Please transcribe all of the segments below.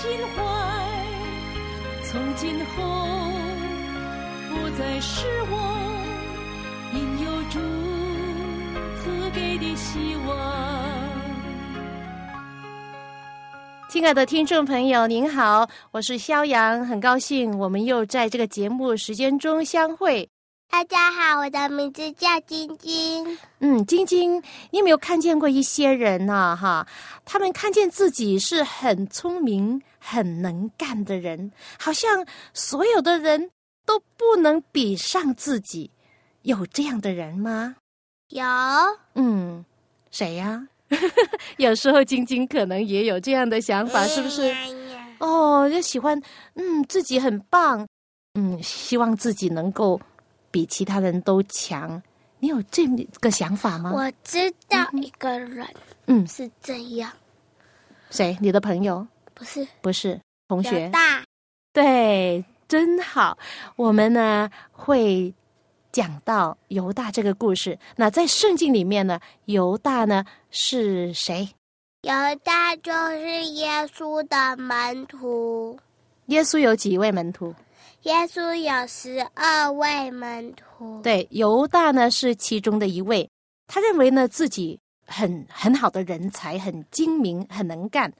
心怀，从今后不再失望，因有主赐给的希望。亲爱的听众朋友，您好，我是肖阳，很高兴我们又在这个节目时间中相会。大家好，我的名字叫晶晶。嗯，晶晶，你有没有看见过一些人呢？哈，他们看见自己是很聪明、很能干的人，好像所有的人都不能比上自己。有这样的人吗？有。嗯，谁呀？有时候晶晶可能也有这样的想法，是不是？哦，就喜欢，嗯，自己很棒，嗯，希望自己能够。比其他人都强，你有这个想法吗？我知道一个人，嗯，是这样。谁？你的朋友？不是，不是同学。大，对，真好。我们呢会讲到犹大这个故事。那在圣经里面呢，犹大呢是谁？犹大就是耶稣的门徒。耶稣有几位门徒？耶稣有十二位门徒，对，犹大呢是其中的一位。他认为呢自己很很好的人才，很精明，很能干，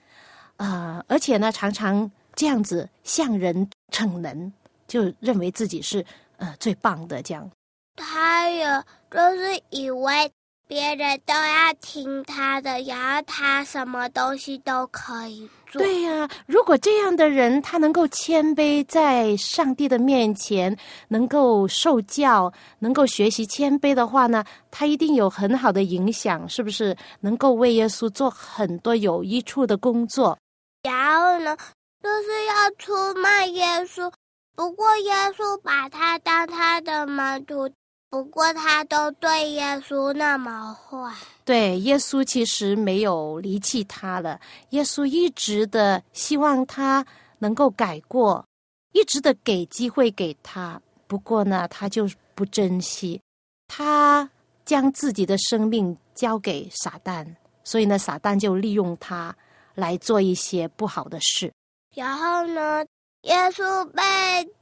呃，而且呢常常这样子向人逞能，就认为自己是呃最棒的这样。他有就是以为。别人都要听他的，然后他什么东西都可以做。对呀，如果这样的人他能够谦卑在上帝的面前，能够受教，能够学习谦卑的话呢，他一定有很好的影响，是不是？能够为耶稣做很多有益处的工作。然后呢，就是要出卖耶稣，不过耶稣把他当他的门徒。不过他都对耶稣那么坏，对耶稣其实没有离弃他了。耶稣一直的希望他能够改过，一直的给机会给他。不过呢，他就不珍惜，他将自己的生命交给撒旦，所以呢，撒旦就利用他来做一些不好的事。然后呢，耶稣被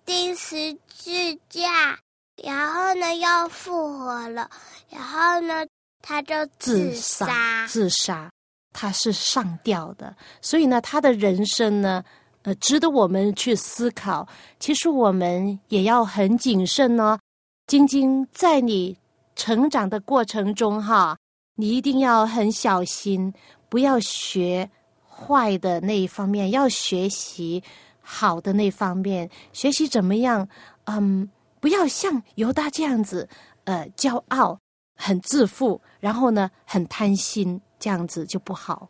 钉十字架。然后呢，又复活了。然后呢，他就自杀。自杀，他是上吊的。所以呢，他的人生呢，呃，值得我们去思考。其实我们也要很谨慎呢。晶晶，在你成长的过程中，哈，你一定要很小心，不要学坏的那一方面，要学习好的那方面。学习怎么样？嗯。不要像犹大这样子，呃，骄傲、很自负，然后呢，很贪心，这样子就不好。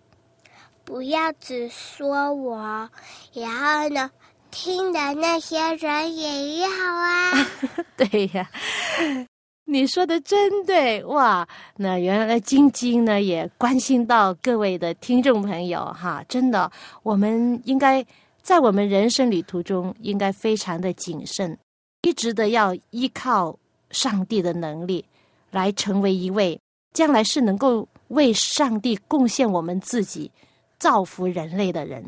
不要只说我，然后呢，听的那些人也要啊。对呀，你说的真对哇！那原来晶晶呢也关心到各位的听众朋友哈，真的，我们应该在我们人生旅途中应该非常的谨慎。一直的要依靠上帝的能力，来成为一位将来是能够为上帝贡献我们自己、造福人类的人。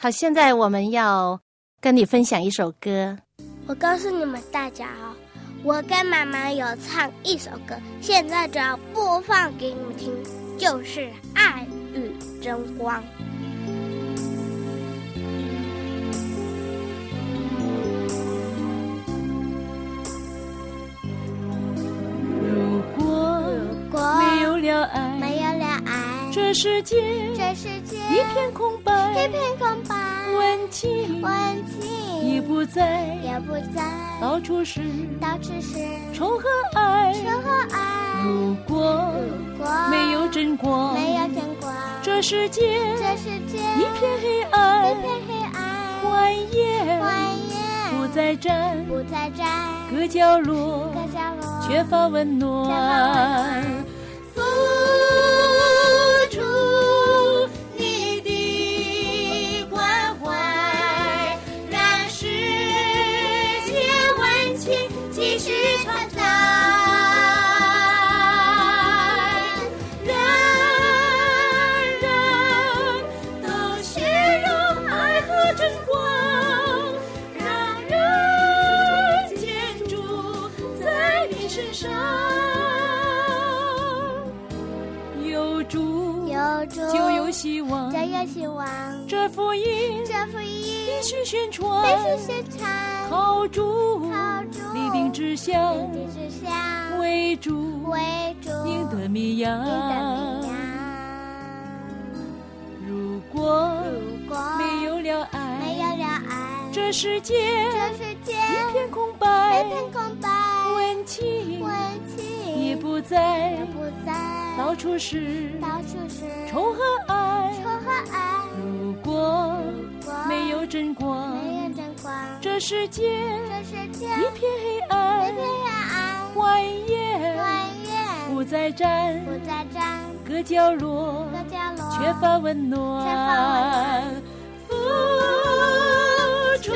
好，现在我们要跟你分享一首歌。我告诉你们大家哦，我跟妈妈有唱一首歌，现在就要播放给你们听，就是《爱与争光》。这世界，这世界一片空白，一片空白。温情，温情已不在，也不在。到处是，到处是仇和爱，仇和爱。如果，如果没有真光，没有真光，这这世界这世界一片黑暗，一片黑暗，欢颜欢不再站，不再站，各角落各角落缺乏温暖。希望，就有希望，这福音这福音必须宣传，必须宣传，靠主。靠主立定志向，立定志向，为主为主赢得绵羊。如果如果没有了爱，没有了爱，这世界一片空一白，片空白，温情温情也不在也，不在，到处是到处是。如果没有真光，没有真光，这世界一片黑一暗，片黑暗，欢颜欢颜不再站，不再站，各角落各角落缺乏温暖。付出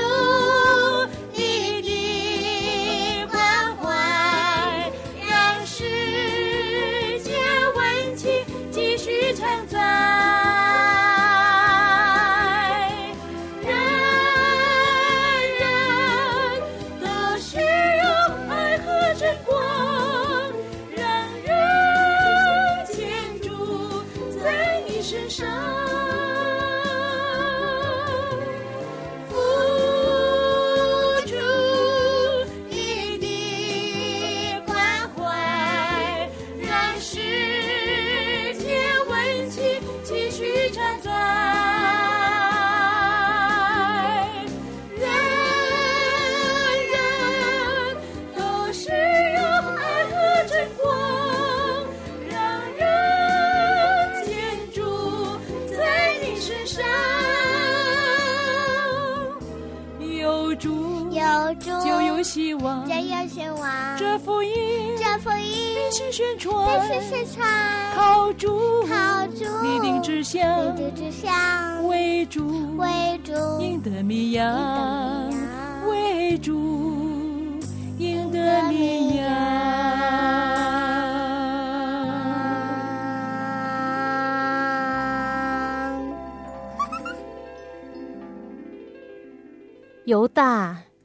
有希望，就有希望，这福音这福音必须宣必传，须宣传，靠主靠主立定志立向，定志向，为主为主赢得米羊赢得绵，羊为主赢得绵羊。犹大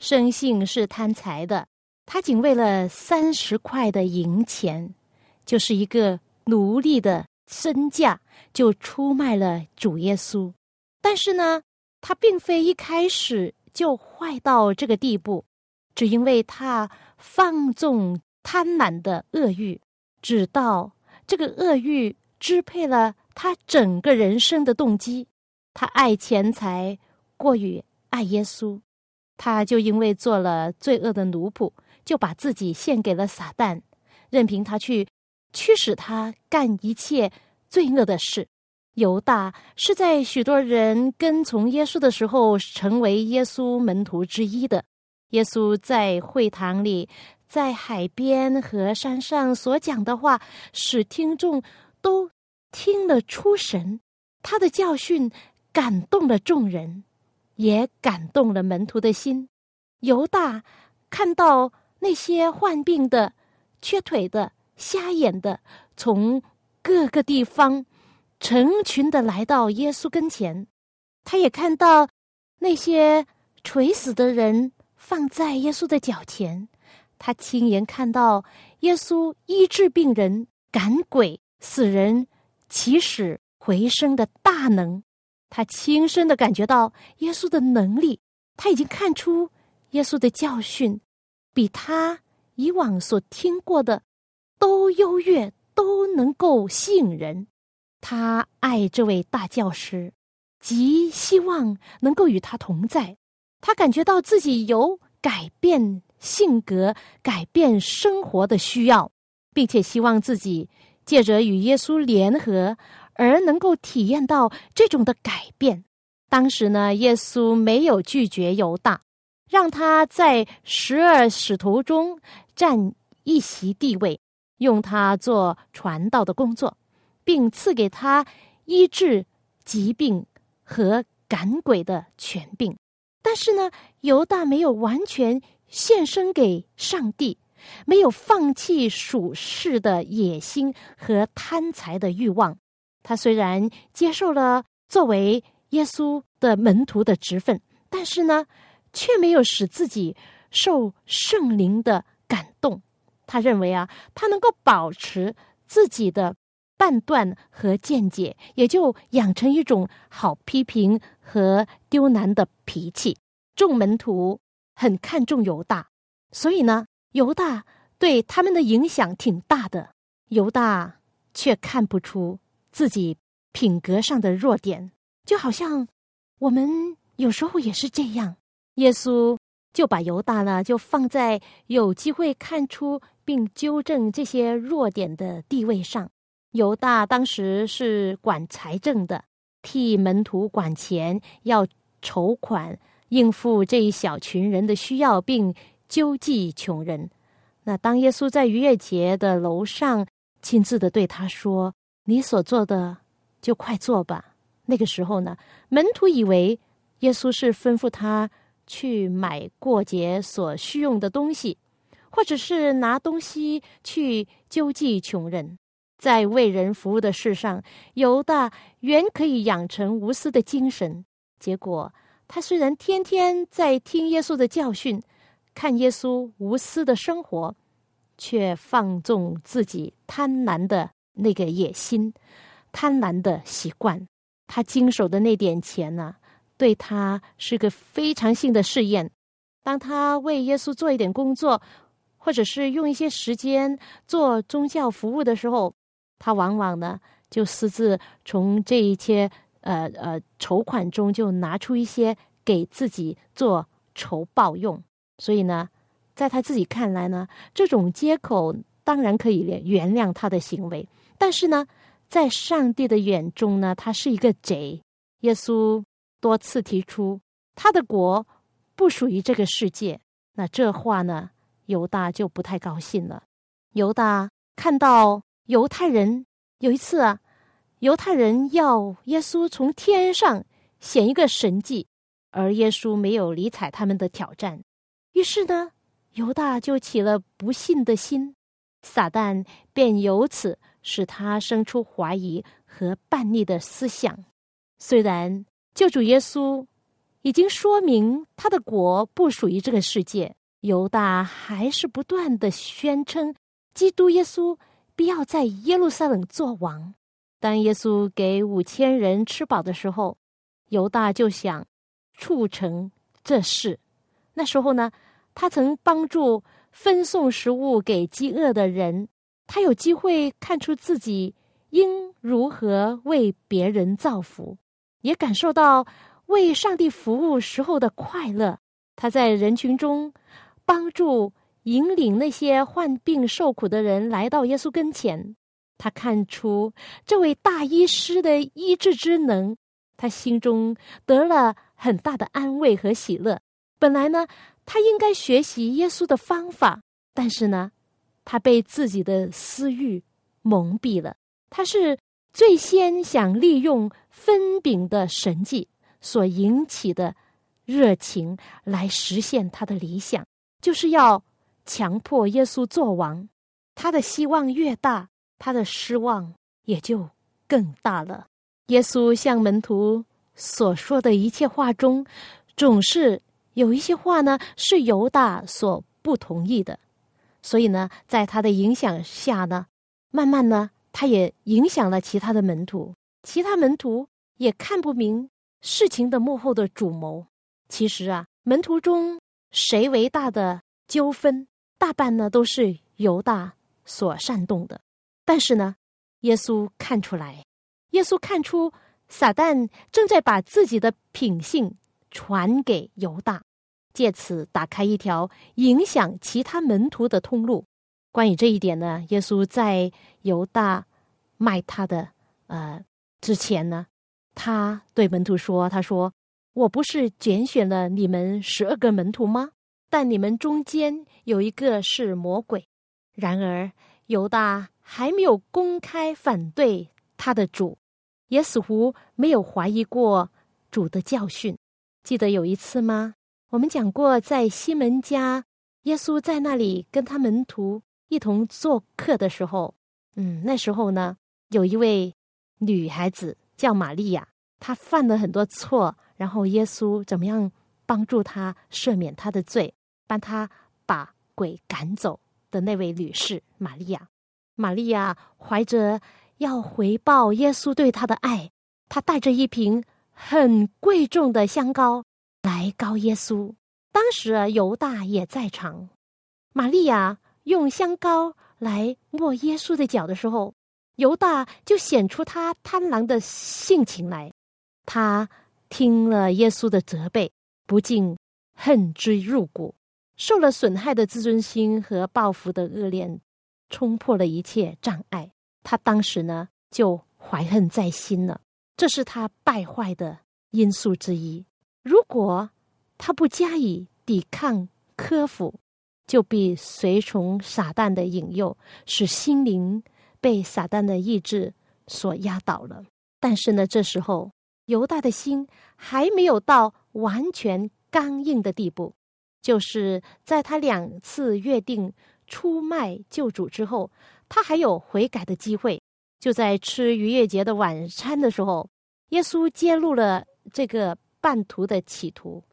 生性是贪财的，他仅为了三十块的银钱，就是一个奴隶的身价，就出卖了主耶稣。但是呢，他并非一开始就坏到这个地步，只因为他放纵贪婪的恶欲，直到这个恶欲支配了他整个人生的动机。他爱钱财过于爱耶稣，他就因为做了罪恶的奴仆，就把自己献给了撒旦，任凭他去驱使他干一切罪恶的事。犹大是在许多人跟从耶稣的时候，成为耶稣门徒之一的。耶稣在会堂里、在海边和山上所讲的话，使听众都听了出神。他的教训感动了众人，也感动了门徒的心。犹大看到那些患病的、缺腿的、瞎眼的，从各个地方成群的来到耶稣跟前，他也看到那些垂死的人放在耶稣的脚前，他亲眼看到耶稣医治病人、赶鬼、死人、起死回生的大能，他亲身的感觉到耶稣的能力，他已经看出耶稣的教训比他以往所听过的都优越，都能够吸引人。他爱这位大教师，极希望能够与他同在。他感觉到自己有改变性格、改变生活的需要，并且希望自己借着与耶稣联合而能够体验到这种的改变。当时呢，耶稣没有拒绝犹大，让他在十二使徒中占一席地位，用他做传道的工作，并赐给他医治疾病和赶鬼的权柄。但是呢，犹大没有完全献身给上帝，没有放弃属世的野心和贪财的欲望。他虽然接受了作为耶稣的门徒的职分，但是呢，却没有使自己受圣灵的感动。他认为啊，他能够保持自己的判断和见解，也就养成一种好批评和丢难的脾气。众门徒很看重犹大，所以呢，犹大对他们的影响挺大的。犹大却看不出自己品格上的弱点。就好像我们有时候也是这样，耶稣就把犹大呢，就放在有机会看出并纠正这些弱点的地位上。犹大当时是管财政的，替门徒管钱，要筹款应付这一小群人的需要，并救济穷人。那当耶稣在逾越节的楼上亲自的对他说：“你所做的，就快做吧。”那个时候呢，门徒以为耶稣是吩咐他去买过节所需用的东西，或者是拿东西去救济穷人。在为人服务的事上，犹大原可以养成无私的精神。结果，他虽然天天在听耶稣的教训，看耶稣无私的生活，却放纵自己贪婪的那个野心、贪婪的习惯。他经手的那点钱呢，对他是个非常性的试验。当他为耶稣做一点工作，或者是用一些时间做宗教服务的时候，他往往呢就私自从这一些呃呃筹款中就拿出一些给自己做筹报用。所以呢，在他自己看来呢，这种接口当然可以原谅他的行为，但是呢。在上帝的眼中呢，他是一个贼。耶稣多次提出他的国不属于这个世界，那这话呢，犹大就不太高兴了。犹大看到犹太人有一次啊，犹太人要耶稣从天上显一个神迹，而耶稣没有理睬他们的挑战，于是呢，犹大就起了不信的心，撒旦便由此。使他生出怀疑和叛逆的思想。虽然救主耶稣已经说明他的国不属于这个世界，犹大还是不断的宣称基督耶稣必要在耶路撒冷做王。当耶稣给五千人吃饱的时候，犹大就想促成这事。那时候呢，他曾帮助分送食物给饥饿的人。他有机会看出自己应如何为别人造福，也感受到为上帝服务时候的快乐。他在人群中帮助引领那些患病受苦的人来到耶稣跟前。他看出这位大医师的医治之能，他心中得了很大的安慰和喜乐。本来呢，他应该学习耶稣的方法，但是呢。他被自己的私欲蒙蔽了。他是最先想利用分饼的神迹所引起的热情来实现他的理想，就是要强迫耶稣做王。他的希望越大，他的失望也就更大了。耶稣向门徒所说的一切话中，总是有一些话呢是犹大所不同意的。所以呢，在他的影响下呢，慢慢呢，他也影响了其他的门徒。其他门徒也看不明事情的幕后的主谋。其实啊，门徒中谁为大的纠纷，大半呢都是犹大所煽动的。但是呢，耶稣看出来，耶稣看出撒旦正在把自己的品性传给犹大。借此打开一条影响其他门徒的通路。关于这一点呢，耶稣在犹大卖他的呃之前呢，他对门徒说：“他说我不是拣选了你们十二个门徒吗？但你们中间有一个是魔鬼。”然而犹大还没有公开反对他的主，也似乎没有怀疑过主的教训。记得有一次吗？我们讲过，在西门家，耶稣在那里跟他门徒一同做客的时候，嗯，那时候呢，有一位女孩子叫玛利亚，她犯了很多错，然后耶稣怎么样帮助她赦免她的罪，帮她把鬼赶走的那位女士玛利亚。玛利亚怀着要回报耶稣对她的爱，她带着一瓶很贵重的香膏。来告耶稣，当时犹大也在场。玛利亚用香膏来抹耶稣的脚的时候，犹大就显出他贪婪的性情来。他听了耶稣的责备，不禁恨之入骨，受了损害的自尊心和报复的恶念冲破了一切障碍。他当时呢就怀恨在心了，这是他败坏的因素之一。如果他不加以抵抗、克服，就必随从撒旦的引诱，使心灵被撒旦的意志所压倒了。但是呢，这时候犹大的心还没有到完全刚硬的地步，就是在他两次约定出卖救主之后，他还有悔改的机会。就在吃逾越节的晚餐的时候，耶稣揭露了这个。半途的企图，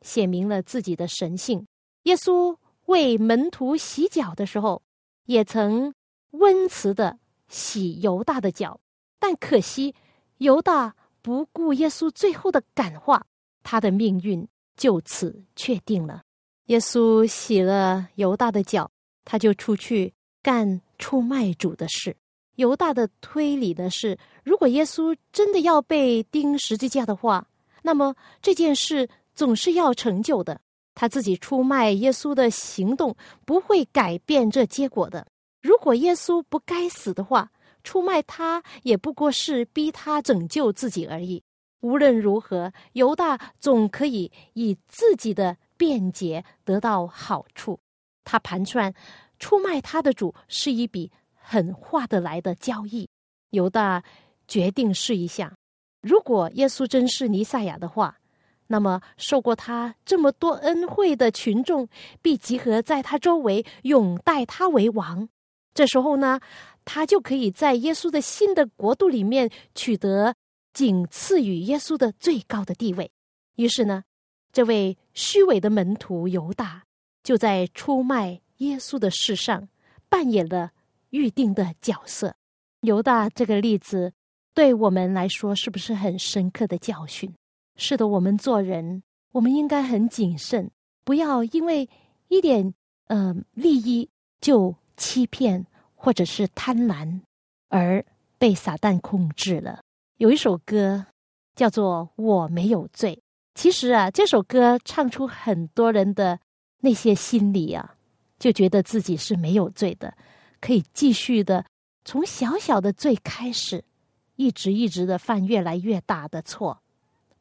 写明了自己的神性。耶稣为门徒洗脚的时候，也曾温慈的洗犹大的脚，但可惜犹大不顾耶稣最后的感化，他的命运就此确定了。耶稣洗了犹大的脚，他就出去干出卖主的事。犹大的推理的是，如果耶稣真的要被钉十字架的话。那么这件事总是要成就的。他自己出卖耶稣的行动不会改变这结果的。如果耶稣不该死的话，出卖他也不过是逼他拯救自己而已。无论如何，犹大总可以以自己的辩解得到好处。他盘算，出卖他的主是一笔很划得来的交易。犹大决定试一下。如果耶稣真是尼赛亚的话，那么受过他这么多恩惠的群众必集合在他周围，拥戴他为王。这时候呢，他就可以在耶稣的新的国度里面取得仅次于耶稣的最高的地位。于是呢，这位虚伪的门徒犹大就在出卖耶稣的事上扮演了预定的角色。犹大这个例子。对我们来说，是不是很深刻的教训？是的，我们做人，我们应该很谨慎，不要因为一点呃利益就欺骗或者是贪婪而被撒旦控制了。有一首歌叫做《我没有罪》，其实啊，这首歌唱出很多人的那些心理啊，就觉得自己是没有罪的，可以继续的从小小的罪开始。一直一直的犯越来越大的错，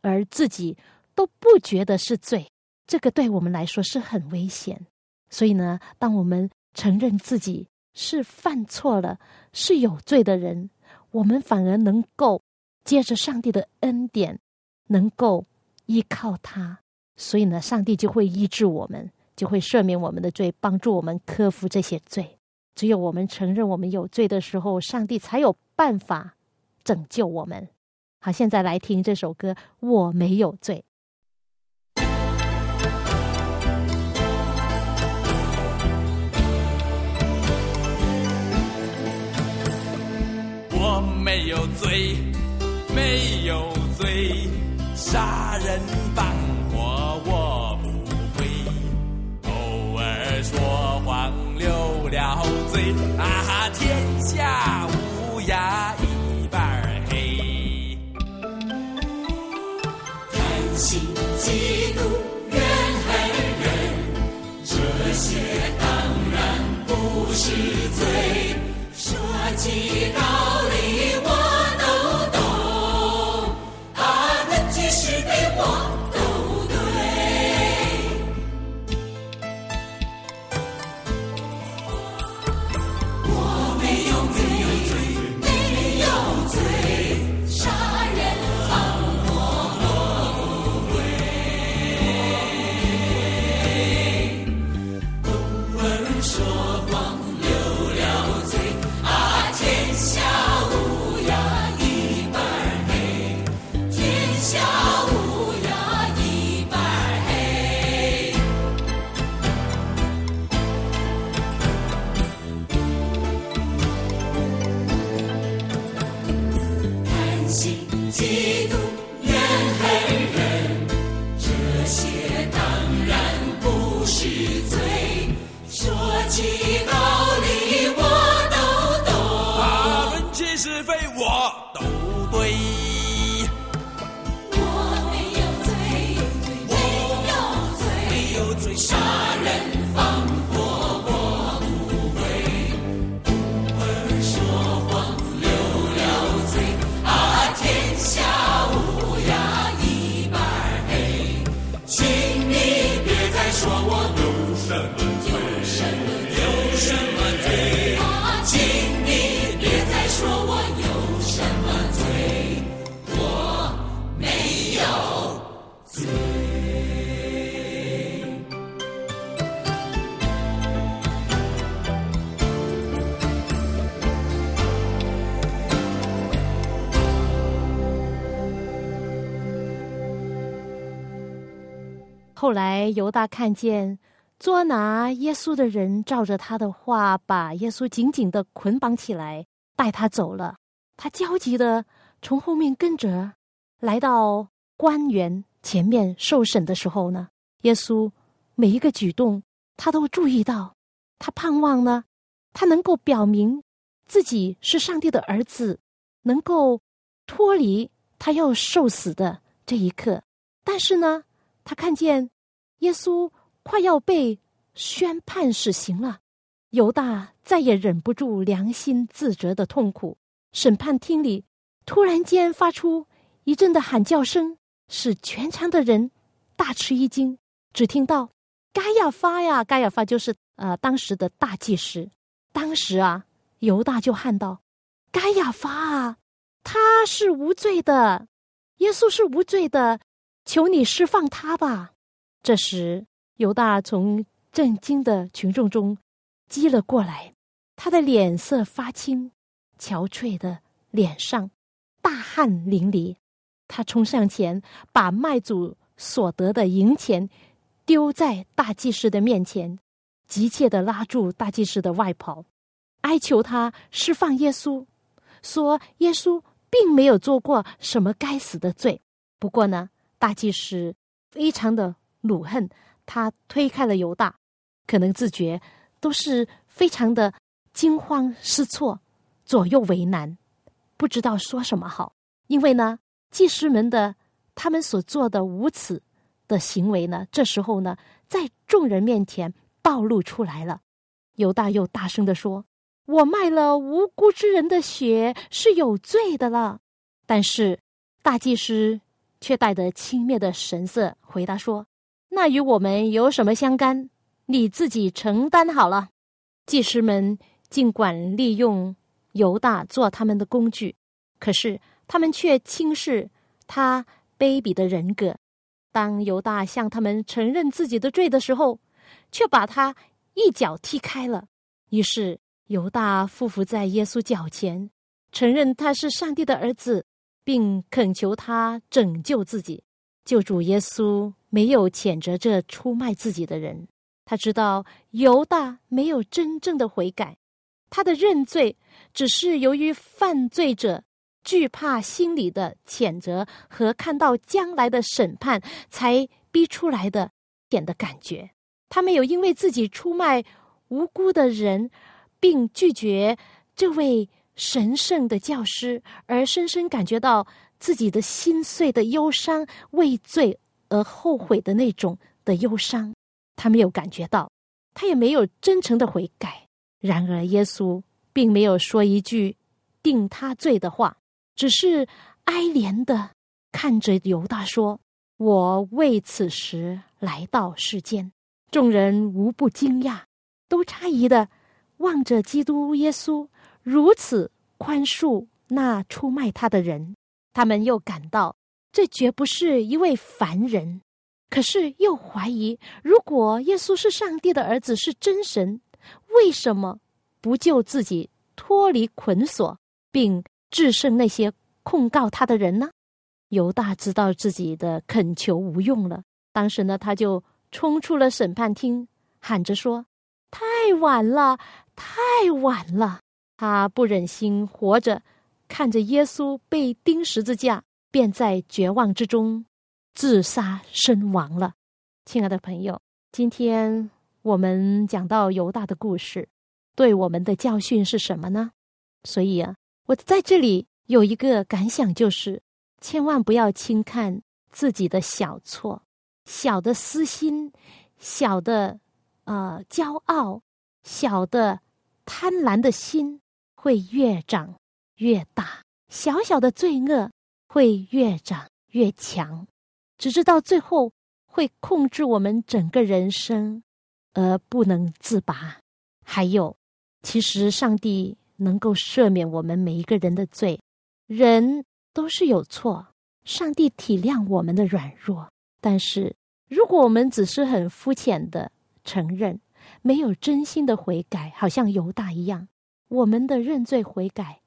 而自己都不觉得是罪，这个对我们来说是很危险。所以呢，当我们承认自己是犯错了、是有罪的人，我们反而能够借着上帝的恩典，能够依靠他。所以呢，上帝就会医治我们，就会赦免我们的罪，帮助我们克服这些罪。只有我们承认我们有罪的时候，上帝才有办法。拯救我们。好，现在来听这首歌《我没有罪》。我没有罪，没有罪，杀人放火我不会，偶尔说谎流了嘴，啊，天下乌鸦。嫉妒，怨恨人，这些当然不是罪。说起道心急后来犹大看见捉拿耶稣的人照着他的话，把耶稣紧紧的捆绑起来，带他走了。他焦急的从后面跟着，来到官员前面受审的时候呢，耶稣每一个举动他都注意到，他盼望呢，他能够表明自己是上帝的儿子，能够脱离他要受死的这一刻。但是呢，他看见耶稣快要被宣判死刑了，犹大再也忍不住良心自责的痛苦。审判厅里突然间发出一阵的喊叫声，使全场的人大吃一惊。只听到该亚发呀，该亚发就是呃当时的大祭司。当时啊，犹大就喊道：“该亚发啊，他是无罪的，耶稣是无罪的，求你释放他吧。”这时，犹大从震惊的群众中激了过来，他的脸色发青，憔悴的脸上大汗淋漓。他冲上前，把卖主所得的银钱丢在大祭司的面前，急切的拉住大祭司的外袍，哀求他释放耶稣，说耶稣并没有做过什么该死的罪。不过呢，大祭司非常的。怒恨，他推开了犹大，可能自觉都是非常的惊慌失措，左右为难，不知道说什么好。因为呢，祭司们的他们所做的无耻的行为呢，这时候呢，在众人面前暴露出来了。犹大又大声的说：“我卖了无辜之人的血是有罪的了。”但是大祭司却带着轻蔑的神色回答说。那与我们有什么相干？你自己承担好了。祭司们尽管利用犹大做他们的工具，可是他们却轻视他卑鄙的人格。当犹大向他们承认自己的罪的时候，却把他一脚踢开了。于是犹大匍匐在耶稣脚前，承认他是上帝的儿子，并恳求他拯救自己。救主耶稣没有谴责这出卖自己的人，他知道犹大没有真正的悔改，他的认罪只是由于犯罪者惧怕心里的谴责和看到将来的审判才逼出来的点的感觉。他没有因为自己出卖无辜的人，并拒绝这位神圣的教师，而深深感觉到。自己的心碎的忧伤，为罪而后悔的那种的忧伤，他没有感觉到，他也没有真诚的悔改。然而，耶稣并没有说一句定他罪的话，只是哀怜的看着犹大说：“我为此时来到世间。”众人无不惊讶，都诧异的望着基督耶稣如此宽恕那出卖他的人。他们又感到这绝不是一位凡人，可是又怀疑，如果耶稣是上帝的儿子，是真神，为什么不救自己脱离捆锁，并制胜那些控告他的人呢？犹大知道自己的恳求无用了，当时呢，他就冲出了审判厅，喊着说：“太晚了，太晚了！”他不忍心活着。看着耶稣被钉十字架，便在绝望之中自杀身亡了。亲爱的朋友，今天我们讲到犹大的故事，对我们的教训是什么呢？所以啊，我在这里有一个感想，就是千万不要轻看自己的小错、小的私心、小的呃骄傲、小的贪婪的心，会越长越大；小小的罪恶会越长越强，直至到最后。会控制我们整个人生，而不能自拔。还有，其实上帝能够赦免我们每一个人的罪，人都是有错，上帝体谅我们的软弱。但是，如果我们只是很肤浅的承认，没有真心的悔改，好像犹大一样，我们的认罪悔改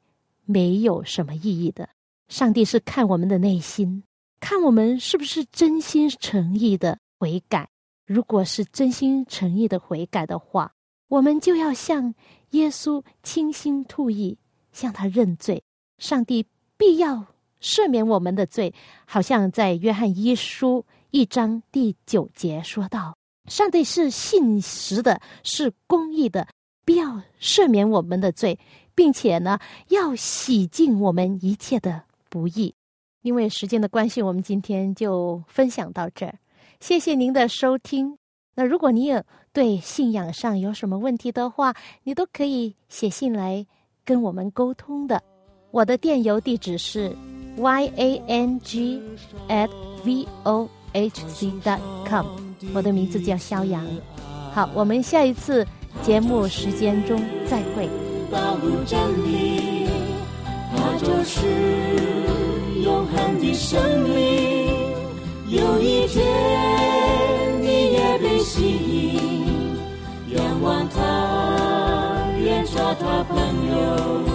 没有什么意义的。上帝是看我们的内心。看我们是不是真心诚意的悔改。如果是真心诚意的悔改的话，我们就要向耶稣倾心吐意，向他认罪。上帝必要赦免我们的罪。好像在约翰一书一章第九节说道：“上帝是信实的，是公义的，必要赦免我们的罪，并且呢，要洗净我们一切的不义。”因为时间的关系，我们今天就分享到这儿。谢谢您的收听。那如果你有对信仰上有什么问题的话，你都可以写信来跟我们沟通的。我的电邮地址是 y a n g at v o h c dot com。我的名字叫肖阳。好，我们下一次节目时间中再会。道路真理，它就是。永恒的生命，有一天你也被吸引，仰望他，愿做他朋友。